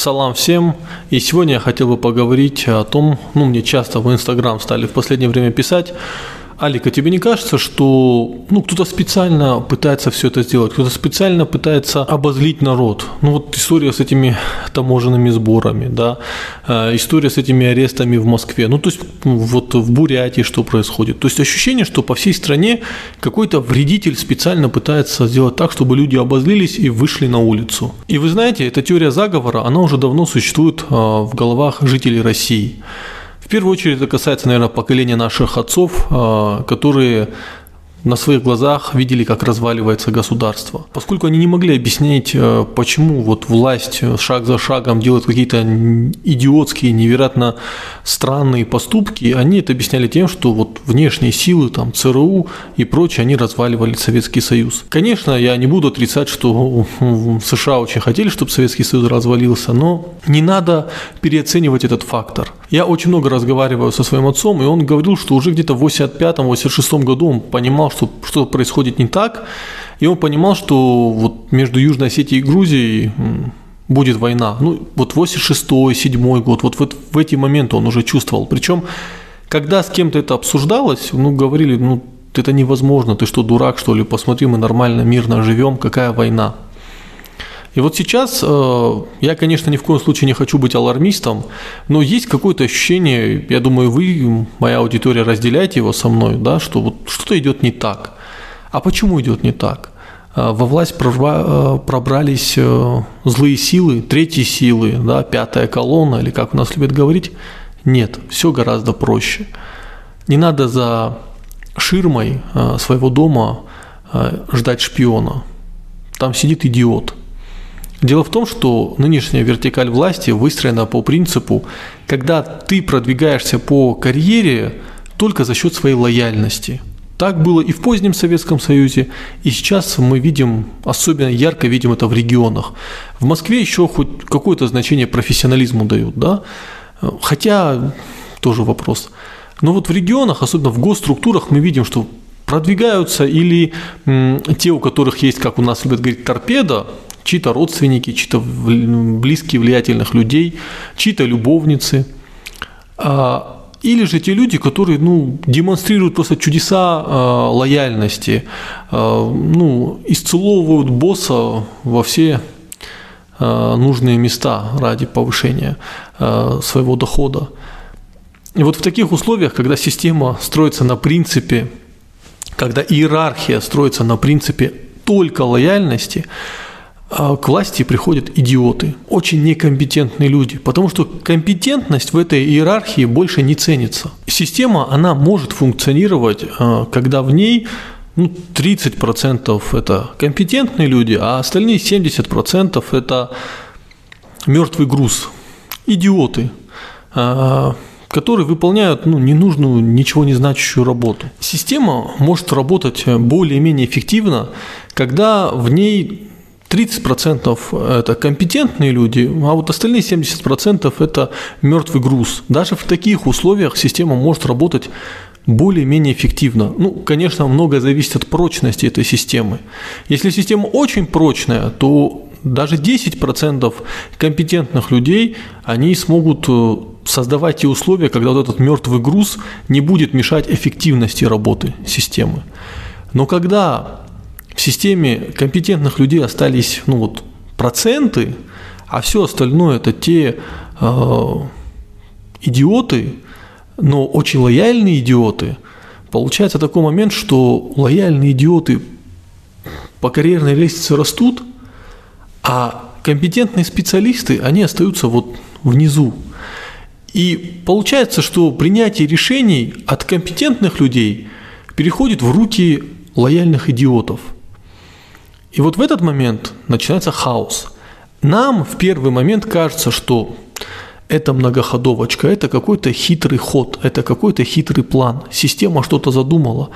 Салам всем. И сегодня я хотел бы поговорить о том, ну, мне часто в Инстаграм стали в последнее время писать, Алика, тебе не кажется, что ну, кто-то специально пытается все это сделать, кто-то специально пытается обозлить народ? Ну вот история с этими таможенными сборами, да, э, история с этими арестами в Москве, ну то есть вот в Бурятии что происходит. То есть ощущение, что по всей стране какой-то вредитель специально пытается сделать так, чтобы люди обозлились и вышли на улицу. И вы знаете, эта теория заговора, она уже давно существует э, в головах жителей России. В первую очередь это касается, наверное, поколения наших отцов, а, которые на своих глазах видели, как разваливается государство. Поскольку они не могли объяснить, э, почему вот власть шаг за шагом делает какие-то идиотские, невероятно странные поступки, они это объясняли тем, что вот внешние силы, там, ЦРУ и прочее, они разваливали Советский Союз. Конечно, я не буду отрицать, что США очень хотели, чтобы Советский Союз развалился, но не надо переоценивать этот фактор. Я очень много разговариваю со своим отцом, и он говорил, что уже где-то в 85-86 году он понимал, понимал, что что происходит не так, и он понимал, что вот между Южной Осетией и Грузией будет война. Ну, вот 86-й, 7 год, вот, вот в эти моменты он уже чувствовал. Причем, когда с кем-то это обсуждалось, ну, говорили, ну, это невозможно, ты что, дурак, что ли, посмотри, мы нормально, мирно живем, какая война. И вот сейчас э, я, конечно, ни в коем случае не хочу быть алармистом, но есть какое-то ощущение, я думаю, вы, моя аудитория, разделяете его со мной, да, что вот что-то идет не так. А почему идет не так? Э, во власть э, пробрались злые силы, третьи силы, да, пятая колонна, или как у нас любят говорить. Нет, все гораздо проще. Не надо за ширмой своего дома ждать шпиона. Там сидит идиот – Дело в том, что нынешняя вертикаль власти выстроена по принципу, когда ты продвигаешься по карьере только за счет своей лояльности. Так было и в позднем Советском Союзе, и сейчас мы видим, особенно ярко видим это в регионах. В Москве еще хоть какое-то значение профессионализму дают, да? Хотя тоже вопрос. Но вот в регионах, особенно в госструктурах, мы видим, что продвигаются или м, те, у которых есть, как у нас любят говорить, торпеда, чьи-то родственники, чьи-то близкие влиятельных людей, чьи-то любовницы. А, или же те люди, которые ну, демонстрируют просто чудеса э, лояльности, э, ну, исцеловывают босса во все э, нужные места ради повышения э, своего дохода. И вот в таких условиях, когда система строится на принципе, когда иерархия строится на принципе только лояльности, к власти приходят идиоты, очень некомпетентные люди, потому что компетентность в этой иерархии больше не ценится. Система, она может функционировать, а, когда в ней ну, 30% это компетентные люди, а остальные 70% это мертвый груз, идиоты, а, которые выполняют ну, ненужную, ничего не значащую работу. Система может работать более-менее эффективно, когда в ней 30% это компетентные люди, а вот остальные 70% это мертвый груз. Даже в таких условиях система может работать более-менее эффективно. Ну, конечно, многое зависит от прочности этой системы. Если система очень прочная, то даже 10% компетентных людей, они смогут э, создавать те условия, когда вот этот мертвый груз не будет мешать эффективности работы системы. Но когда в системе компетентных людей остались ну, вот, проценты, а все остальное это те э, идиоты, но очень лояльные идиоты. Получается такой момент, что лояльные идиоты по карьерной лестнице растут, а компетентные специалисты, они остаются вот внизу. И получается, что принятие решений от компетентных людей переходит в руки лояльных идиотов – и вот в этот момент начинается хаос. Нам в первый момент кажется, что это многоходовочка, это какой-то хитрый ход, это какой-то хитрый план, система что-то задумала.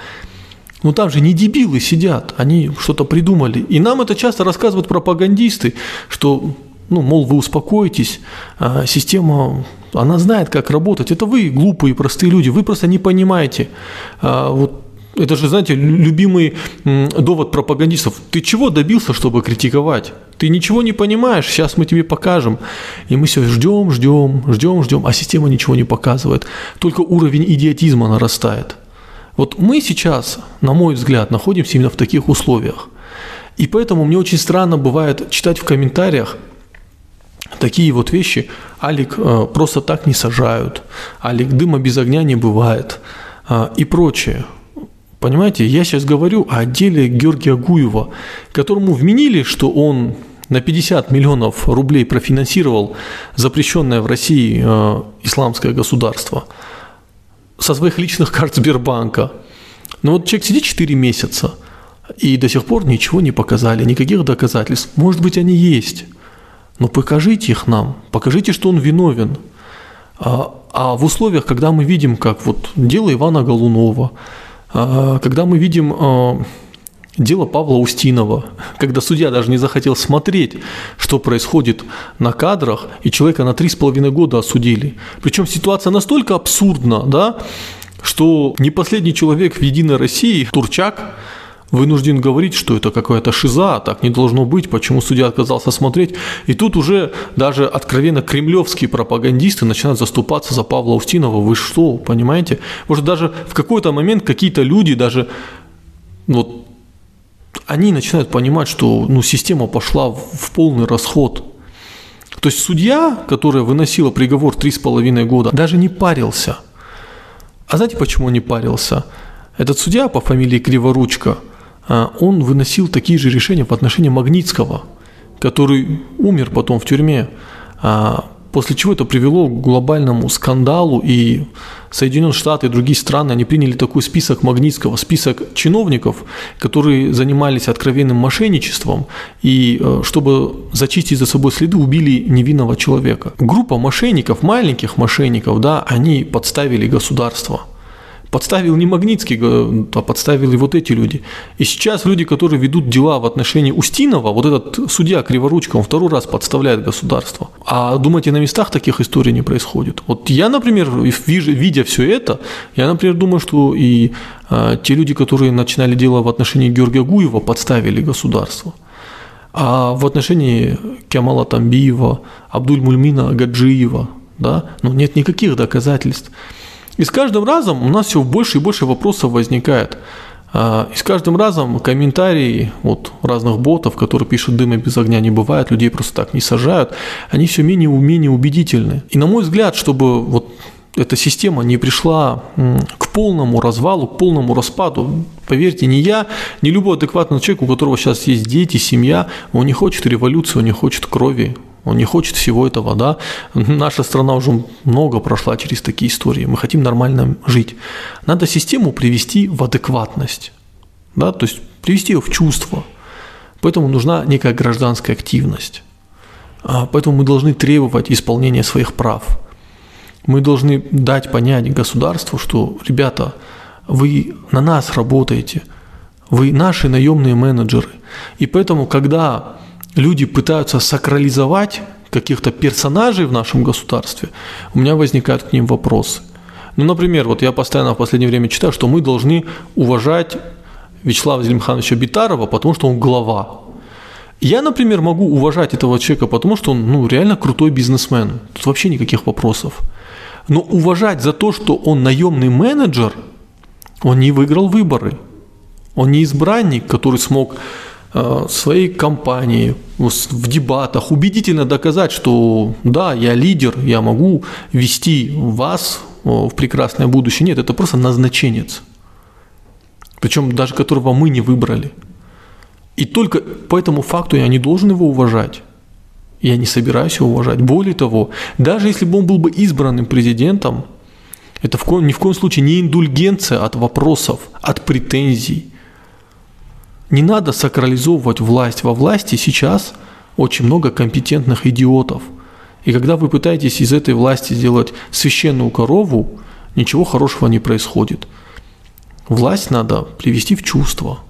Но там же не дебилы сидят, они что-то придумали. И нам это часто рассказывают пропагандисты, что, ну, мол, вы успокойтесь, а система, она знает, как работать. Это вы, глупые, простые люди, вы просто не понимаете. А вот Это же, знаете, любимый довод пропагандистов. Ты чего добился, чтобы критиковать? Ты ничего не понимаешь, сейчас мы тебе покажем. И мы все ждем, ждем, ждем, ждем, а система ничего не показывает. Только уровень идиотизма нарастает. Вот мы сейчас, на мой взгляд, находимся именно в таких условиях. И поэтому мне очень странно бывает читать в комментариях такие вот вещи. Алик э, просто так не сажают. Алик дыма без огня не бывает. Э, и прочее. Понимаете, я сейчас говорю о деле Георгия Гуева, которому вменили, что он на 50 миллионов рублей профинансировал запрещенное в России э, исламское государство со своих личных карт Сбербанка. Но вот человек сидит 4 месяца – и до сих пор ничего не показали, никаких доказательств. Может быть, они есть. Но покажите их нам, покажите, что он виновен. А, а в условиях, когда мы видим, как вот дело Ивана Голунова, когда мы видим а, дело Павла Устинова, когда судья даже не захотел смотреть, что происходит на кадрах, и человека на три с половиной года осудили. Причем ситуация настолько абсурдна, да, что не последний человек в «Единой России», Турчак, вынужден говорить, что это какая-то шиза, так не должно быть, почему судья отказался смотреть. И тут уже даже откровенно кремлевские пропагандисты начинают заступаться за Павла Устинова. Вы что, понимаете? Может, даже в какой-то момент какие-то люди даже вот они начинают понимать, что ну, система пошла в полный расход. То есть судья, которая выносила приговор 3,5 года, даже не парился. А знаете, почему он не парился? Этот судья по фамилии Криворучка – он выносил такие же решения по отношению Магнитского, который умер потом в тюрьме, а, после чего это привело к глобальному скандалу, и Соединенные Штаты и другие страны, они приняли такой список Магнитского, список чиновников, которые занимались откровенным мошенничеством, и э, чтобы зачистить за собой следы, убили невинного человека. Группа мошенников, маленьких мошенников, да, они подставили государство – Подставил не Магнитский, а подставили вот эти люди. И сейчас люди, которые ведут дела в отношении Устинова, вот этот судья Криворучка, он второй раз подставляет государство. А думаете, на местах таких историй не происходит? Вот я, например, видя все это, я, например, думаю, что и а, те люди, которые начинали дело в отношении Георгия Гуева, подставили государство. А в отношении Кемала Тамбиева, Абдуль-Мульмина Гаджиева, да, ну, нет никаких доказательств. И с каждым разом у нас все больше и больше вопросов возникает. А, и с каждым разом комментарии вот разных ботов, которые пишут «дыма без огня не бывает», людей просто так не сажают, они все менее и менее убедительны. И на мой взгляд, чтобы вот эта система не пришла к полному развалу, к полному распаду. Поверьте, ни я, ни любой адекватный человек, у которого сейчас есть дети, семья, он не хочет революции, он не хочет крови, он не хочет всего этого, да. Наша страна уже много прошла через такие истории. Мы хотим нормально жить. Надо систему привести в адекватность, да, то есть привести ее в чувство. Поэтому нужна некая гражданская активность. А, поэтому мы должны требовать исполнения своих прав. Мы должны дать понять государству, что, ребята, вы на нас работаете, вы наши наемные менеджеры. И поэтому, когда люди пытаются сакрализовать каких-то персонажей в нашем государстве, у меня возникают к ним вопросы. Ну, например, вот я постоянно в последнее время читаю, что мы должны уважать Вячеслава Зелимхановича Битарова, потому что он глава. Я, например, могу уважать этого человека, потому что он ну, реально крутой бизнесмен. Тут вообще никаких вопросов. Но уважать за то, что он наемный менеджер, он не выиграл выборы. Он не избранник, который смог своей компании в дебатах убедительно доказать, что да, я лидер, я могу вести вас в прекрасное будущее. Нет, это просто назначенец. Причем даже которого мы не выбрали. И только по этому факту я не должен его уважать. Я не собираюсь его уважать. Более того, даже если бы он был бы избранным президентом, это в ко- ни в коем случае не индульгенция от вопросов, от претензий – не надо сакрализовывать власть. Во власти сейчас очень много компетентных идиотов. И когда вы пытаетесь из этой власти сделать священную корову, ничего хорошего не происходит. Власть надо привести в чувство.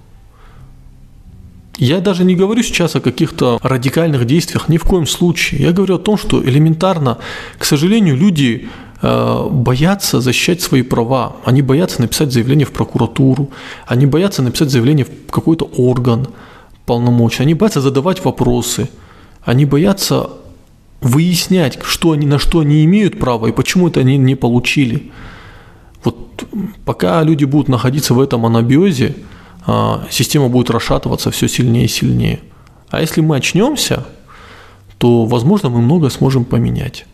Я даже не говорю сейчас о каких-то радикальных действиях, ни в коем случае. Я говорю о том, что элементарно, к сожалению, люди боятся защищать свои права. Они боятся написать заявление в прокуратуру, они боятся написать заявление в какой-то орган полномочий, они боятся задавать вопросы, они боятся выяснять, что они, на что они имеют право и почему это они не получили. Вот пока люди будут находиться в этом анабиозе, а, система будет расшатываться все сильнее и сильнее. А если мы очнемся, то, возможно, мы многое сможем поменять.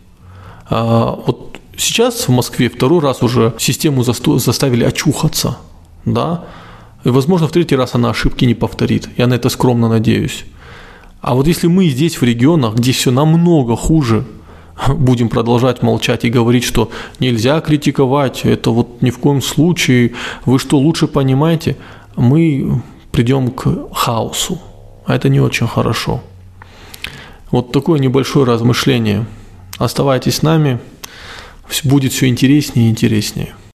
А, вот сейчас в Москве второй раз уже систему заставили очухаться, да, и, возможно, в третий раз она ошибки не повторит. Я на это скромно надеюсь. А вот если мы здесь, в регионах, где все намного хуже, будем продолжать молчать и говорить, что нельзя критиковать, это вот ни в коем случае, вы что, лучше понимаете, мы придем к хаосу, а это не очень хорошо. Вот такое небольшое размышление. Оставайтесь с нами, будет все интереснее и интереснее.